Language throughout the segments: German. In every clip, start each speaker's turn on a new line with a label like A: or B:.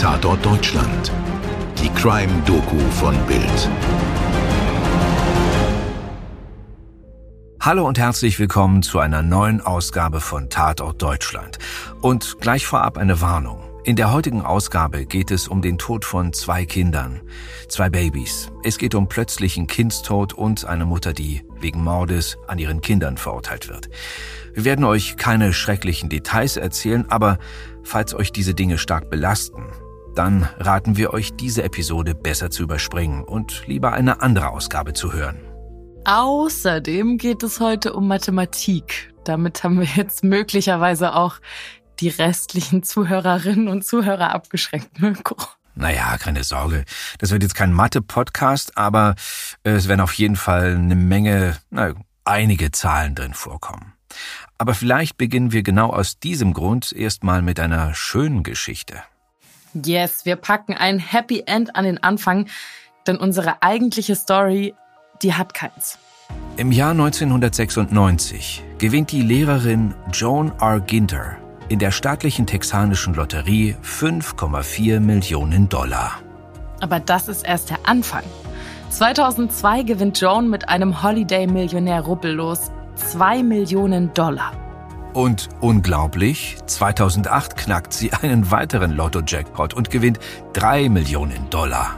A: Tatort Deutschland. Die Crime-Doku von Bild.
B: Hallo und herzlich willkommen zu einer neuen Ausgabe von Tatort Deutschland. Und gleich vorab eine Warnung. In der heutigen Ausgabe geht es um den Tod von zwei Kindern, zwei Babys. Es geht um plötzlichen Kindstod und eine Mutter, die wegen Mordes an ihren Kindern verurteilt wird. Wir werden euch keine schrecklichen Details erzählen, aber falls euch diese Dinge stark belasten, dann raten wir euch, diese Episode besser zu überspringen und lieber eine andere Ausgabe zu hören.
C: Außerdem geht es heute um Mathematik. Damit haben wir jetzt möglicherweise auch die restlichen Zuhörerinnen und Zuhörer abgeschränkt, Mirko.
B: Naja, keine Sorge. Das wird jetzt kein Mathe-Podcast, aber es werden auf jeden Fall eine Menge, na, einige Zahlen drin vorkommen. Aber vielleicht beginnen wir genau aus diesem Grund erstmal mit einer schönen Geschichte.
C: Yes, wir packen ein Happy End an den Anfang, denn unsere eigentliche Story, die hat keins.
B: Im Jahr 1996 gewinnt die Lehrerin Joan R. Ginter in der staatlichen texanischen Lotterie 5,4 Millionen Dollar.
C: Aber das ist erst der Anfang. 2002 gewinnt Joan mit einem Holiday-Millionär rubbellos 2 Millionen Dollar.
B: Und unglaublich, 2008 knackt sie einen weiteren Lotto-Jackpot und gewinnt 3 Millionen Dollar.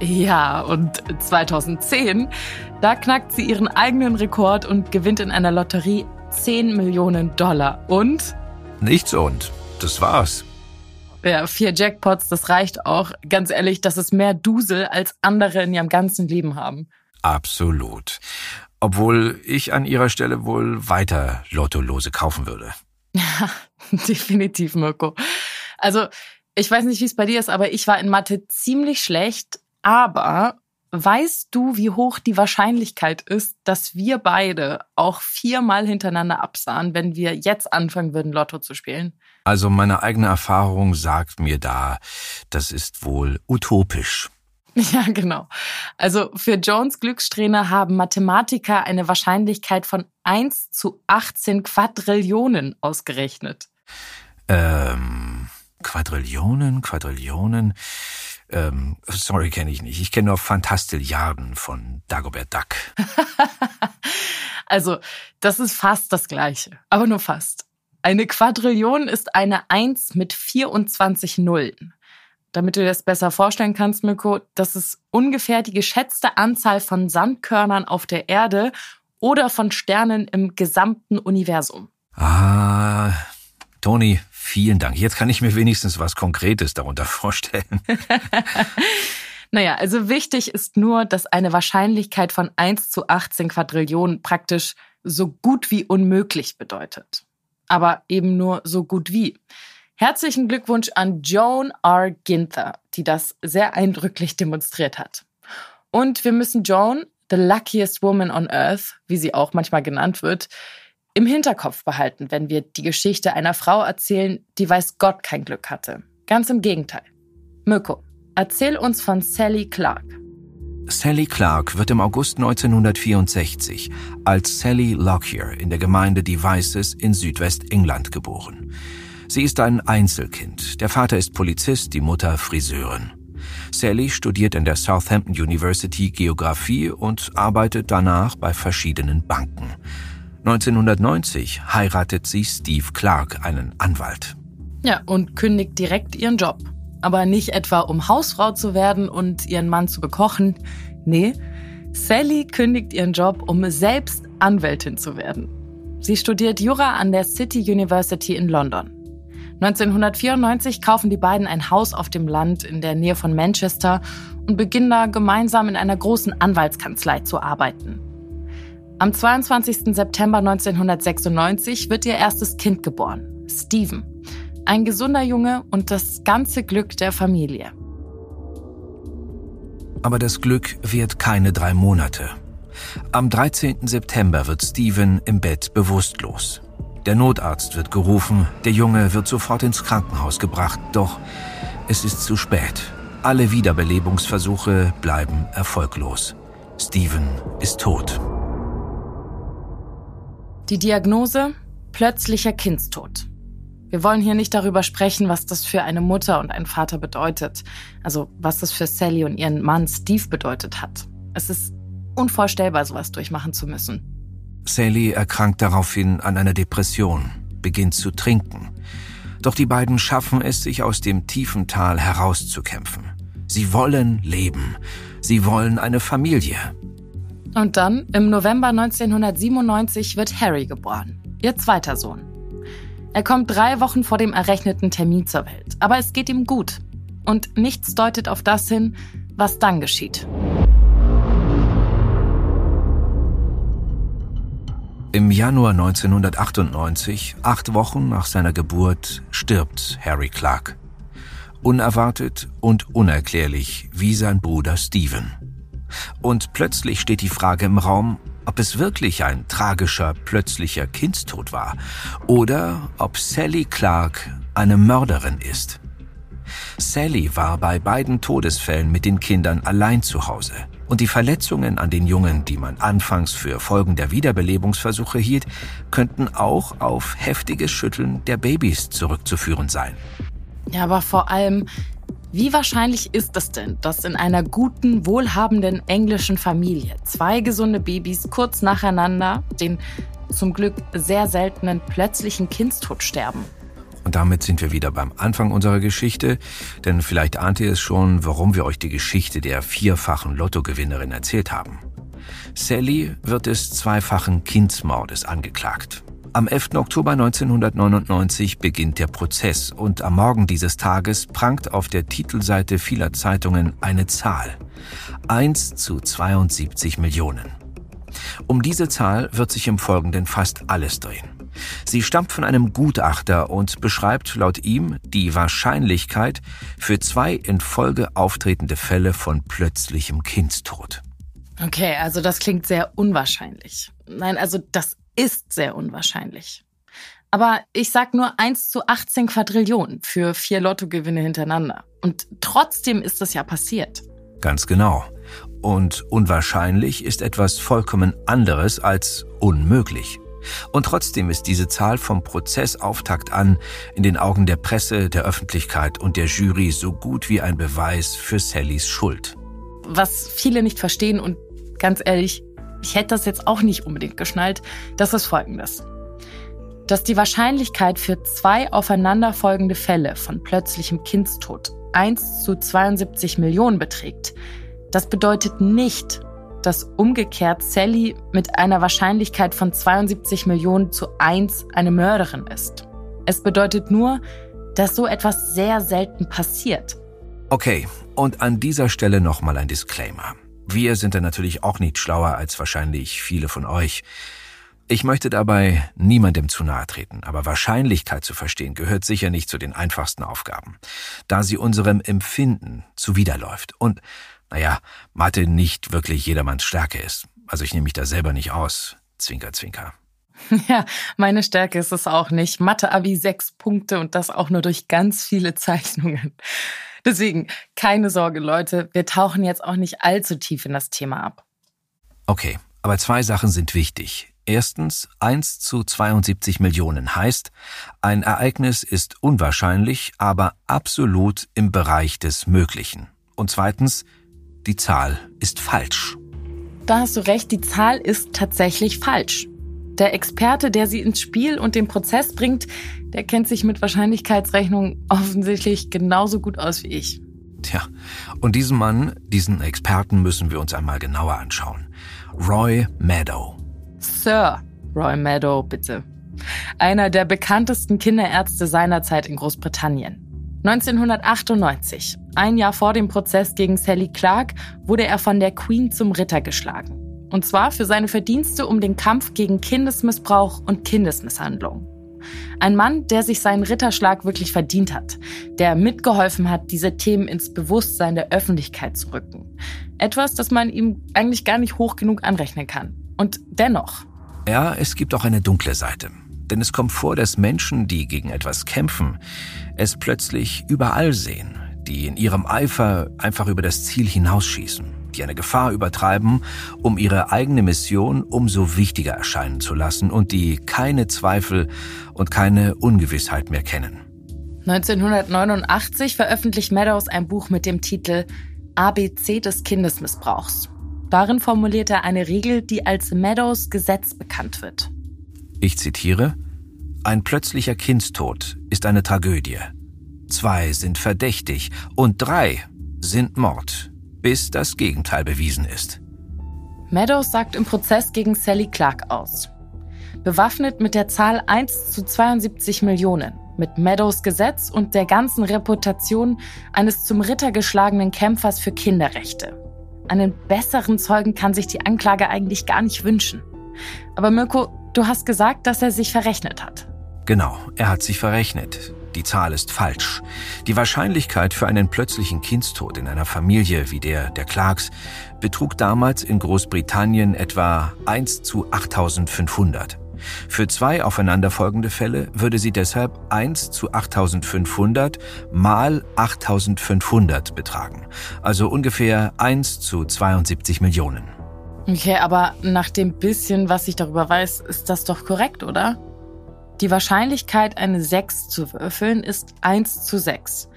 C: Ja, und 2010, da knackt sie ihren eigenen Rekord und gewinnt in einer Lotterie 10 Millionen Dollar. Und
B: Nichts und. Das war's.
C: Ja, vier Jackpots, das reicht auch. Ganz ehrlich, das ist mehr Dusel, als andere in ihrem ganzen Leben haben.
B: Absolut. Obwohl ich an ihrer Stelle wohl weiter Lottolose kaufen würde.
C: Ja, definitiv, Mirko. Also, ich weiß nicht, wie es bei dir ist, aber ich war in Mathe ziemlich schlecht. Aber Weißt du, wie hoch die Wahrscheinlichkeit ist, dass wir beide auch viermal hintereinander absahen, wenn wir jetzt anfangen würden, Lotto zu spielen?
B: Also meine eigene Erfahrung sagt mir da, das ist wohl utopisch.
C: Ja, genau. Also für Jones Glückssträhne haben Mathematiker eine Wahrscheinlichkeit von 1 zu 18 Quadrillionen ausgerechnet.
B: Ähm, Quadrillionen, Quadrillionen. Ähm, sorry, kenne ich nicht. Ich kenne nur Fantastilliarden von Dagobert Duck.
C: also, das ist fast das Gleiche, aber nur fast. Eine Quadrillion ist eine Eins mit 24 Nullen. Damit du dir das besser vorstellen kannst, Mirko, das ist ungefähr die geschätzte Anzahl von Sandkörnern auf der Erde oder von Sternen im gesamten Universum.
B: Ah, Toni, vielen Dank. Jetzt kann ich mir wenigstens was Konkretes darunter vorstellen.
C: naja, also wichtig ist nur, dass eine Wahrscheinlichkeit von 1 zu 18 Quadrillionen praktisch so gut wie unmöglich bedeutet. Aber eben nur so gut wie. Herzlichen Glückwunsch an Joan R. Ginther, die das sehr eindrücklich demonstriert hat. Und wir müssen Joan, the luckiest woman on earth, wie sie auch manchmal genannt wird, im Hinterkopf behalten, wenn wir die Geschichte einer Frau erzählen, die weiß Gott kein Glück hatte. Ganz im Gegenteil. Mirko, erzähl uns von Sally Clark.
B: Sally Clark wird im August 1964 als Sally Lockyer in der Gemeinde Devizes in Südwestengland geboren. Sie ist ein Einzelkind. Der Vater ist Polizist, die Mutter Friseurin. Sally studiert in der Southampton University Geographie und arbeitet danach bei verschiedenen Banken. 1990 heiratet sie Steve Clark, einen Anwalt.
C: Ja, und kündigt direkt ihren Job. Aber nicht etwa, um Hausfrau zu werden und ihren Mann zu bekochen. Nee, Sally kündigt ihren Job, um selbst Anwältin zu werden. Sie studiert Jura an der City University in London. 1994 kaufen die beiden ein Haus auf dem Land in der Nähe von Manchester und beginnen da gemeinsam in einer großen Anwaltskanzlei zu arbeiten. Am 22. September 1996 wird ihr erstes Kind geboren, Steven. Ein gesunder Junge und das ganze Glück der Familie.
B: Aber das Glück währt keine drei Monate. Am 13. September wird Steven im Bett bewusstlos. Der Notarzt wird gerufen, der Junge wird sofort ins Krankenhaus gebracht, doch es ist zu spät. Alle Wiederbelebungsversuche bleiben erfolglos. Steven ist tot.
C: Die Diagnose? Plötzlicher Kindstod. Wir wollen hier nicht darüber sprechen, was das für eine Mutter und einen Vater bedeutet. Also was das für Sally und ihren Mann Steve bedeutet hat. Es ist unvorstellbar, sowas durchmachen zu müssen.
B: Sally erkrankt daraufhin an einer Depression, beginnt zu trinken. Doch die beiden schaffen es, sich aus dem tiefen Tal herauszukämpfen. Sie wollen leben. Sie wollen eine Familie.
C: Und dann, im November 1997, wird Harry geboren, ihr zweiter Sohn. Er kommt drei Wochen vor dem errechneten Termin zur Welt, aber es geht ihm gut. Und nichts deutet auf das hin, was dann geschieht.
B: Im Januar 1998, acht Wochen nach seiner Geburt, stirbt Harry Clark. Unerwartet und unerklärlich wie sein Bruder Stephen. Und plötzlich steht die Frage im Raum, ob es wirklich ein tragischer, plötzlicher Kindstod war oder ob Sally Clark eine Mörderin ist. Sally war bei beiden Todesfällen mit den Kindern allein zu Hause und die Verletzungen an den Jungen, die man anfangs für Folgen der Wiederbelebungsversuche hielt, könnten auch auf heftiges Schütteln der Babys zurückzuführen sein.
C: Ja, aber vor allem, wie wahrscheinlich ist es denn, dass in einer guten, wohlhabenden englischen Familie zwei gesunde Babys kurz nacheinander den zum Glück sehr seltenen plötzlichen Kindstod sterben?
B: Und damit sind wir wieder beim Anfang unserer Geschichte, denn vielleicht ahnt ihr es schon, warum wir euch die Geschichte der vierfachen Lottogewinnerin erzählt haben. Sally wird des zweifachen Kindsmordes angeklagt. Am 11. Oktober 1999 beginnt der Prozess und am Morgen dieses Tages prangt auf der Titelseite vieler Zeitungen eine Zahl. 1 zu 72 Millionen. Um diese Zahl wird sich im Folgenden fast alles drehen. Sie stammt von einem Gutachter und beschreibt laut ihm die Wahrscheinlichkeit für zwei in Folge auftretende Fälle von plötzlichem Kindstod.
C: Okay, also das klingt sehr unwahrscheinlich. Nein, also das ist sehr unwahrscheinlich. Aber ich sag nur 1 zu 18 Quadrillionen für vier Lottogewinne hintereinander. Und trotzdem ist das ja passiert.
B: Ganz genau. Und unwahrscheinlich ist etwas vollkommen anderes als unmöglich. Und trotzdem ist diese Zahl vom Prozessauftakt an in den Augen der Presse, der Öffentlichkeit und der Jury so gut wie ein Beweis für Sallys Schuld.
C: Was viele nicht verstehen und ganz ehrlich, ich hätte das jetzt auch nicht unbedingt geschnallt, das ist folgendes. Dass die Wahrscheinlichkeit für zwei aufeinanderfolgende Fälle von plötzlichem Kindstod 1 zu 72 Millionen beträgt, das bedeutet nicht, dass umgekehrt Sally mit einer Wahrscheinlichkeit von 72 Millionen zu 1 eine Mörderin ist. Es bedeutet nur, dass so etwas sehr selten passiert.
B: Okay, und an dieser Stelle nochmal ein Disclaimer. Wir sind da natürlich auch nicht schlauer als wahrscheinlich viele von euch. Ich möchte dabei niemandem zu nahe treten, aber Wahrscheinlichkeit zu verstehen gehört sicher nicht zu den einfachsten Aufgaben, da sie unserem Empfinden zuwiderläuft und, naja, Mathe nicht wirklich jedermanns Stärke ist. Also ich nehme mich da selber nicht aus. Zwinker, zwinker.
C: Ja, meine Stärke ist es auch nicht. Mathe-Abi sechs Punkte und das auch nur durch ganz viele Zeichnungen. Deswegen, keine Sorge, Leute, wir tauchen jetzt auch nicht allzu tief in das Thema ab.
B: Okay, aber zwei Sachen sind wichtig. Erstens, 1 zu 72 Millionen heißt, ein Ereignis ist unwahrscheinlich, aber absolut im Bereich des Möglichen. Und zweitens, die Zahl ist falsch.
C: Da hast du recht, die Zahl ist tatsächlich falsch. Der Experte, der sie ins Spiel und den Prozess bringt, der kennt sich mit Wahrscheinlichkeitsrechnung offensichtlich genauso gut aus wie ich.
B: Tja, und diesen Mann, diesen Experten müssen wir uns einmal genauer anschauen. Roy Meadow.
C: Sir Roy Meadow, bitte. Einer der bekanntesten Kinderärzte seiner Zeit in Großbritannien. 1998, ein Jahr vor dem Prozess gegen Sally Clark, wurde er von der Queen zum Ritter geschlagen. Und zwar für seine Verdienste um den Kampf gegen Kindesmissbrauch und Kindesmisshandlung. Ein Mann, der sich seinen Ritterschlag wirklich verdient hat, der mitgeholfen hat, diese Themen ins Bewusstsein der Öffentlichkeit zu rücken. Etwas, das man ihm eigentlich gar nicht hoch genug anrechnen kann. Und dennoch.
B: Ja, es gibt auch eine dunkle Seite. Denn es kommt vor, dass Menschen, die gegen etwas kämpfen, es plötzlich überall sehen, die in ihrem Eifer einfach über das Ziel hinausschießen die eine Gefahr übertreiben, um ihre eigene Mission umso wichtiger erscheinen zu lassen und die keine Zweifel und keine Ungewissheit mehr kennen.
C: 1989 veröffentlicht Meadows ein Buch mit dem Titel ABC des Kindesmissbrauchs. Darin formuliert er eine Regel, die als Meadows Gesetz bekannt wird.
B: Ich zitiere, ein plötzlicher Kindstod ist eine Tragödie. Zwei sind verdächtig und drei sind Mord, bis das Gegenteil bewiesen ist.
C: Meadows sagt im Prozess gegen Sally Clark aus. Bewaffnet mit der Zahl 1 zu 72 Millionen, mit Meadows Gesetz und der ganzen Reputation eines zum Ritter geschlagenen Kämpfers für Kinderrechte. Einen besseren Zeugen kann sich die Anklage eigentlich gar nicht wünschen. Aber Mirko, du hast gesagt, dass er sich verrechnet hat.
B: Genau, er hat sich verrechnet. Die Zahl ist falsch. Die Wahrscheinlichkeit für einen plötzlichen Kindstod in einer Familie wie der der Clarks betrug damals in Großbritannien etwa 1 zu 8500. Für zwei aufeinanderfolgende Fälle würde sie deshalb 1 zu 8500 mal 8500 betragen, also ungefähr 1 zu 72 Millionen.
C: Okay, aber nach dem bisschen, was ich darüber weiß, ist das doch korrekt, oder? Die Wahrscheinlichkeit, eine 6 zu würfeln, ist 1 zu 6.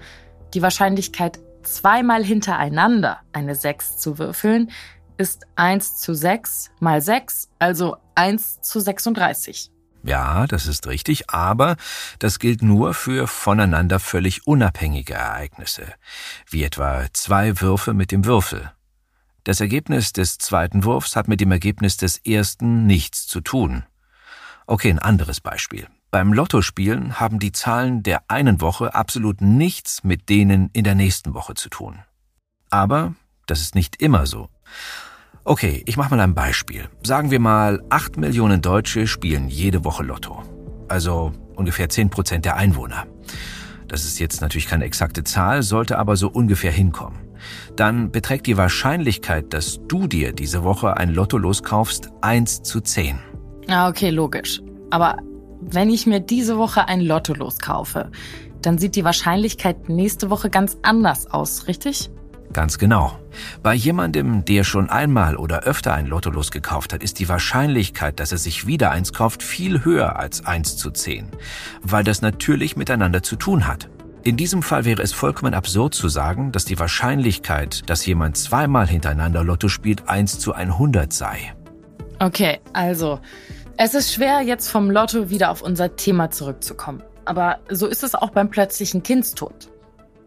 C: Die Wahrscheinlichkeit, zweimal hintereinander eine 6 zu würfeln, ist 1 zu 6 mal 6, also 1 zu 36.
B: Ja, das ist richtig, aber das gilt nur für voneinander völlig unabhängige Ereignisse, wie etwa zwei Würfe mit dem Würfel. Das Ergebnis des zweiten Wurfs hat mit dem Ergebnis des ersten nichts zu tun. Okay, ein anderes Beispiel. Beim Lottospielen haben die Zahlen der einen Woche absolut nichts mit denen in der nächsten Woche zu tun. Aber das ist nicht immer so. Okay, ich mache mal ein Beispiel. Sagen wir mal, acht Millionen Deutsche spielen jede Woche Lotto. Also ungefähr zehn Prozent der Einwohner. Das ist jetzt natürlich keine exakte Zahl, sollte aber so ungefähr hinkommen. Dann beträgt die Wahrscheinlichkeit, dass du dir diese Woche ein Lotto loskaufst, 1 zu 10.
C: Ah, okay, logisch. Aber wenn ich mir diese Woche ein Lotto loskaufe, dann sieht die Wahrscheinlichkeit nächste Woche ganz anders aus, richtig?
B: Ganz genau. Bei jemandem, der schon einmal oder öfter ein Lotto losgekauft hat, ist die Wahrscheinlichkeit, dass er sich wieder eins kauft, viel höher als 1 zu 10, weil das natürlich miteinander zu tun hat. In diesem Fall wäre es vollkommen absurd zu sagen, dass die Wahrscheinlichkeit, dass jemand zweimal hintereinander Lotto spielt, 1 zu 100 sei.
C: Okay, also, es ist schwer, jetzt vom Lotto wieder auf unser Thema zurückzukommen. Aber so ist es auch beim plötzlichen Kindstod.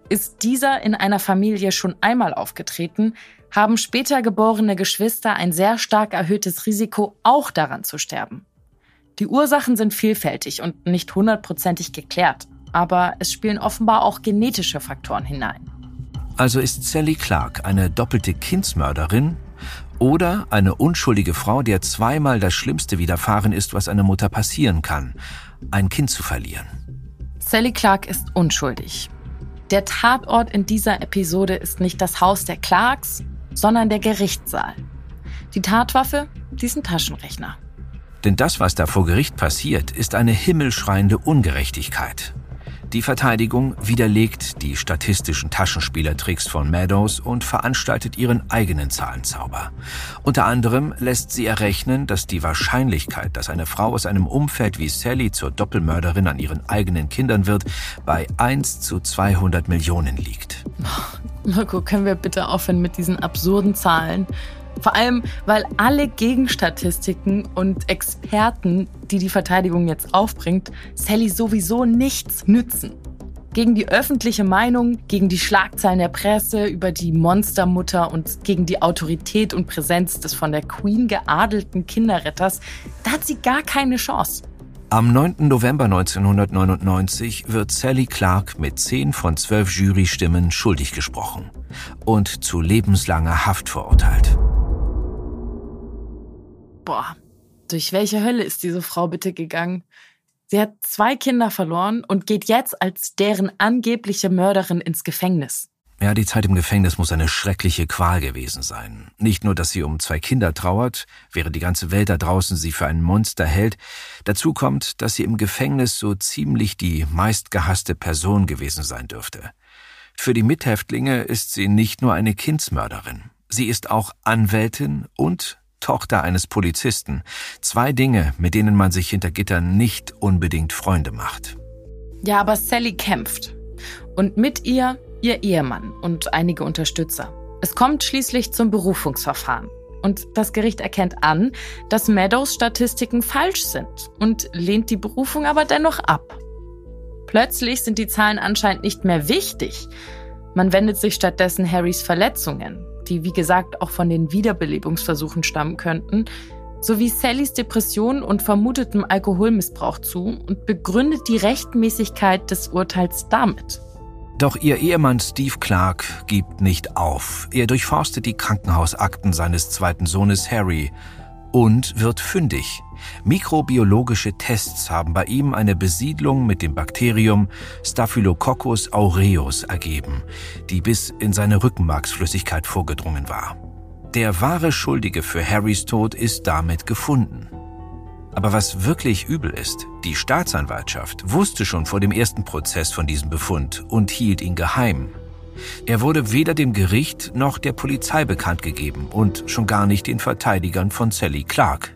C: Ist dieser in einer Familie schon einmal aufgetreten, haben später geborene Geschwister ein sehr stark erhöhtes Risiko, auch daran zu sterben. Die Ursachen sind vielfältig und nicht hundertprozentig geklärt, aber es spielen offenbar auch genetische Faktoren hinein.
B: Also ist Sally Clark eine doppelte Kindsmörderin oder eine unschuldige Frau, der zweimal das Schlimmste widerfahren ist, was einer Mutter passieren kann, ein Kind zu verlieren.
C: Sally Clark ist unschuldig. Der Tatort in dieser Episode ist nicht das Haus der Clarks, sondern der Gerichtssaal. Die Tatwaffe, diesen Taschenrechner.
B: Denn das, was da vor Gericht passiert, ist eine himmelschreiende Ungerechtigkeit. Die Verteidigung widerlegt die statistischen Taschenspielertricks von Meadows und veranstaltet ihren eigenen Zahlenzauber. Unter anderem lässt sie errechnen, dass die Wahrscheinlichkeit, dass eine Frau aus einem Umfeld wie Sally zur Doppelmörderin an ihren eigenen Kindern wird, bei 1 zu 200 Millionen liegt.
C: Marco, können wir bitte aufhören mit diesen absurden Zahlen? Vor allem, weil alle Gegenstatistiken und Experten, die die Verteidigung jetzt aufbringt, Sally sowieso nichts nützen. Gegen die öffentliche Meinung, gegen die Schlagzeilen der Presse über die Monstermutter und gegen die Autorität und Präsenz des von der Queen geadelten Kinderretters, da hat sie gar keine Chance.
B: Am 9. November 1999 wird Sally Clark mit 10 von 12 Jurystimmen schuldig gesprochen und zu lebenslanger Haft verurteilt.
C: Boah, durch welche Hölle ist diese Frau bitte gegangen? Sie hat zwei Kinder verloren und geht jetzt als deren angebliche Mörderin ins Gefängnis.
B: Ja, die Zeit im Gefängnis muss eine schreckliche Qual gewesen sein. Nicht nur, dass sie um zwei Kinder trauert, während die ganze Welt da draußen sie für ein Monster hält, dazu kommt, dass sie im Gefängnis so ziemlich die meistgehasste Person gewesen sein dürfte. Für die Mithäftlinge ist sie nicht nur eine Kindsmörderin. Sie ist auch Anwältin und Tochter eines Polizisten. Zwei Dinge, mit denen man sich hinter Gittern nicht unbedingt Freunde macht.
C: Ja, aber Sally kämpft. Und mit ihr ihr Ehemann und einige Unterstützer. Es kommt schließlich zum Berufungsverfahren. Und das Gericht erkennt an, dass Meadows Statistiken falsch sind und lehnt die Berufung aber dennoch ab. Plötzlich sind die Zahlen anscheinend nicht mehr wichtig. Man wendet sich stattdessen Harrys Verletzungen, die wie gesagt auch von den Wiederbelebungsversuchen stammen könnten, sowie Sallys Depression und vermutetem Alkoholmissbrauch zu und begründet die Rechtmäßigkeit des Urteils damit.
B: Doch ihr Ehemann Steve Clark gibt nicht auf. Er durchforstet die Krankenhausakten seines zweiten Sohnes Harry und wird fündig. Mikrobiologische Tests haben bei ihm eine Besiedlung mit dem Bakterium Staphylococcus aureus ergeben, die bis in seine Rückenmarksflüssigkeit vorgedrungen war. Der wahre Schuldige für Harrys Tod ist damit gefunden. Aber was wirklich übel ist, die Staatsanwaltschaft wusste schon vor dem ersten Prozess von diesem Befund und hielt ihn geheim. Er wurde weder dem Gericht noch der Polizei bekannt gegeben und schon gar nicht den Verteidigern von Sally Clark.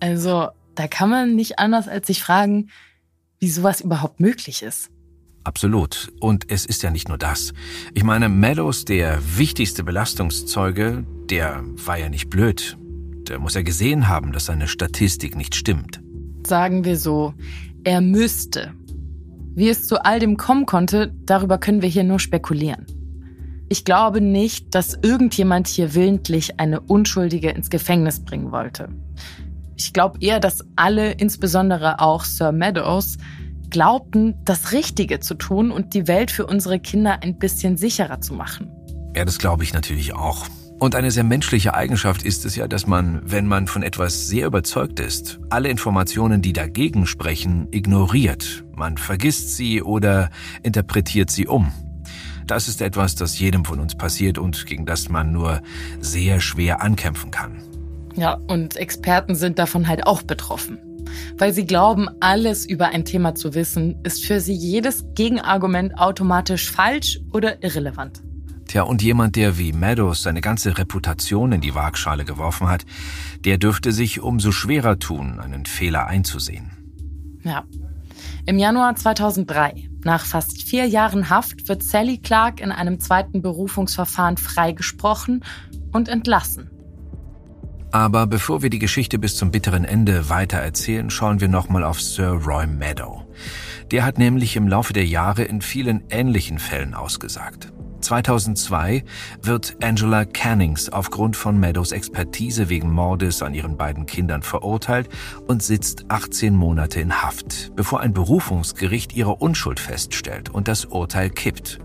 C: Also, da kann man nicht anders als sich fragen, wie sowas überhaupt möglich ist.
B: Absolut. Und es ist ja nicht nur das. Ich meine, Meadows, der wichtigste Belastungszeuge, der war ja nicht blöd. Der muss ja gesehen haben, dass seine Statistik nicht stimmt.
C: Sagen wir so, er müsste. Wie es zu all dem kommen konnte, darüber können wir hier nur spekulieren. Ich glaube nicht, dass irgendjemand hier willentlich eine Unschuldige ins Gefängnis bringen wollte. Ich glaube eher, dass alle, insbesondere auch Sir Meadows, glaubten, das Richtige zu tun und die Welt für unsere Kinder ein bisschen sicherer zu machen.
B: Ja, das glaube ich natürlich auch. Und eine sehr menschliche Eigenschaft ist es ja, dass man, wenn man von etwas sehr überzeugt ist, alle Informationen, die dagegen sprechen, ignoriert. Man vergisst sie oder interpretiert sie um. Das ist etwas, das jedem von uns passiert und gegen das man nur sehr schwer ankämpfen kann.
C: Ja, und Experten sind davon halt auch betroffen. Weil sie glauben, alles über ein Thema zu wissen, ist für sie jedes Gegenargument automatisch falsch oder irrelevant.
B: Tja, und jemand, der wie Meadows seine ganze Reputation in die Waagschale geworfen hat, der dürfte sich umso schwerer tun, einen Fehler einzusehen.
C: Ja. Im Januar 2003, nach fast vier Jahren Haft, wird Sally Clark in einem zweiten Berufungsverfahren freigesprochen und entlassen.
B: Aber bevor wir die Geschichte bis zum bitteren Ende weiter erzählen, schauen wir nochmal auf Sir Roy Meadow. Der hat nämlich im Laufe der Jahre in vielen ähnlichen Fällen ausgesagt. 2002 wird Angela Cannings aufgrund von Meadows Expertise wegen Mordes an ihren beiden Kindern verurteilt und sitzt 18 Monate in Haft, bevor ein Berufungsgericht ihre Unschuld feststellt und das Urteil kippt.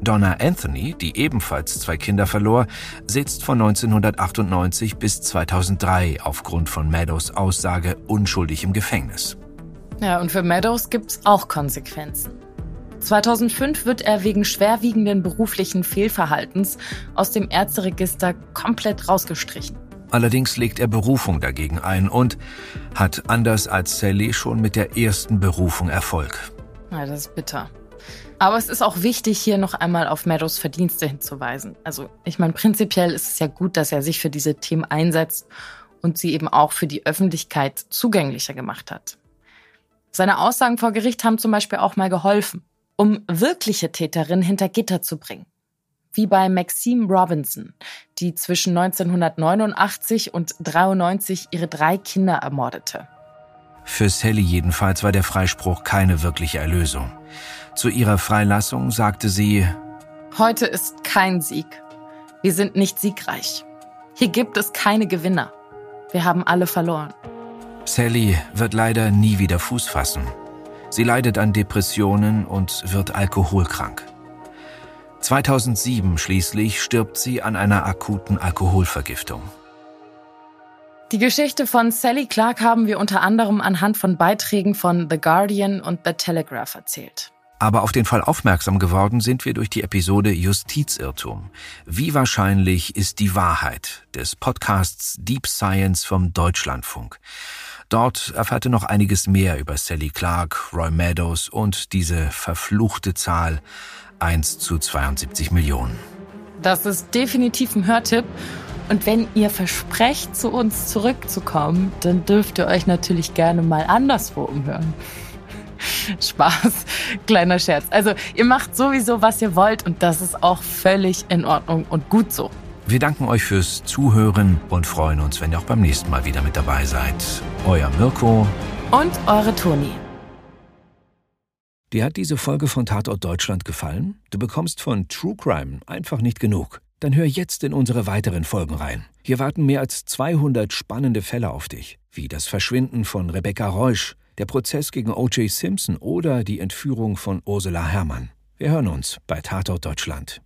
B: Donna Anthony, die ebenfalls zwei Kinder verlor, sitzt von 1998 bis 2003 aufgrund von Meadows Aussage unschuldig im Gefängnis.
C: Ja, und für Meadows gibt's auch Konsequenzen. 2005 wird er wegen schwerwiegenden beruflichen Fehlverhaltens aus dem Ärzteregister komplett rausgestrichen.
B: Allerdings legt er Berufung dagegen ein und hat anders als Sally schon mit der ersten Berufung Erfolg.
C: Ja, das ist bitter. Aber es ist auch wichtig, hier noch einmal auf Meadows Verdienste hinzuweisen. Also, ich meine, prinzipiell ist es ja gut, dass er sich für diese Themen einsetzt und sie eben auch für die Öffentlichkeit zugänglicher gemacht hat. Seine Aussagen vor Gericht haben zum Beispiel auch mal geholfen um wirkliche Täterinnen hinter Gitter zu bringen. Wie bei Maxine Robinson, die zwischen 1989 und 93 ihre drei Kinder ermordete.
B: Für Sally jedenfalls war der Freispruch keine wirkliche Erlösung. Zu ihrer Freilassung sagte sie,
C: Heute ist kein Sieg. Wir sind nicht siegreich. Hier gibt es keine Gewinner. Wir haben alle verloren.
B: Sally wird leider nie wieder Fuß fassen. Sie leidet an Depressionen und wird alkoholkrank. 2007 schließlich stirbt sie an einer akuten Alkoholvergiftung.
C: Die Geschichte von Sally Clark haben wir unter anderem anhand von Beiträgen von The Guardian und The Telegraph erzählt.
B: Aber auf den Fall aufmerksam geworden sind wir durch die Episode Justizirrtum. Wie wahrscheinlich ist die Wahrheit des Podcasts Deep Science vom Deutschlandfunk. Dort erfährte noch einiges mehr über Sally Clark, Roy Meadows und diese verfluchte Zahl 1 zu 72 Millionen.
C: das ist definitiv ein Hörtipp. Und wenn ihr versprecht, zu uns zurückzukommen, dann dürft ihr euch natürlich gerne mal anderswo umhören. Spaß, kleiner Scherz. Also ihr macht sowieso, was ihr wollt und das ist auch völlig in Ordnung und gut so.
B: Wir danken euch fürs Zuhören und freuen uns, wenn ihr auch beim nächsten Mal wieder mit dabei seid. Euer Mirko
C: und eure Toni.
B: Dir hat diese Folge von Tatort Deutschland gefallen? Du bekommst von True Crime einfach nicht genug. Dann hör jetzt in unsere weiteren Folgen rein. Hier warten mehr als 200 spannende Fälle auf dich, wie das Verschwinden von Rebecca Reusch, der Prozess gegen O.J. Simpson oder die Entführung von Ursula Herrmann. Wir hören uns bei Tatort Deutschland.